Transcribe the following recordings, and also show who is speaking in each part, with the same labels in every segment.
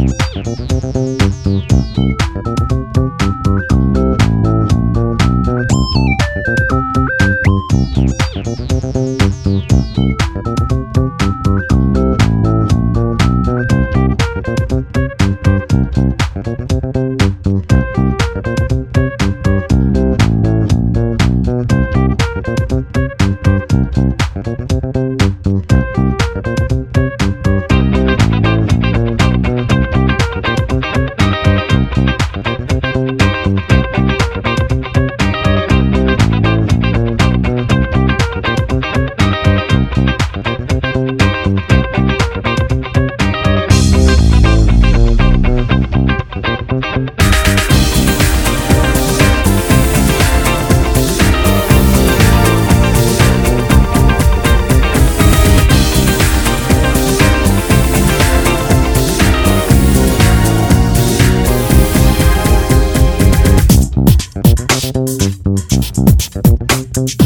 Speaker 1: Thank you. Thank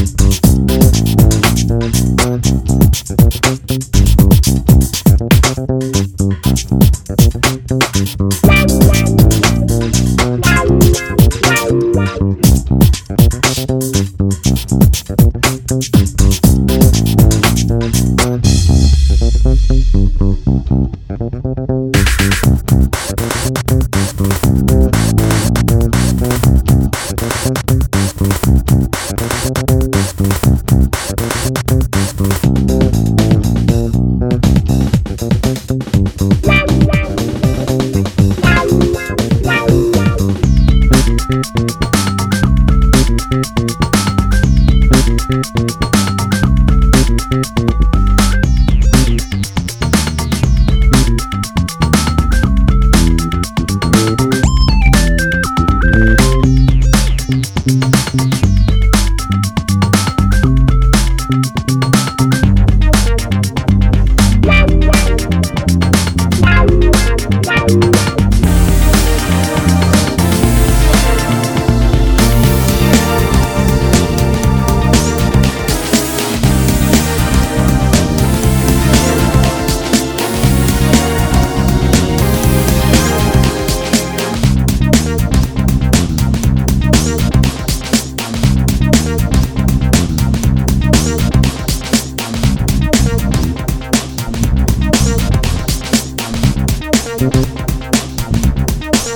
Speaker 1: Thank you.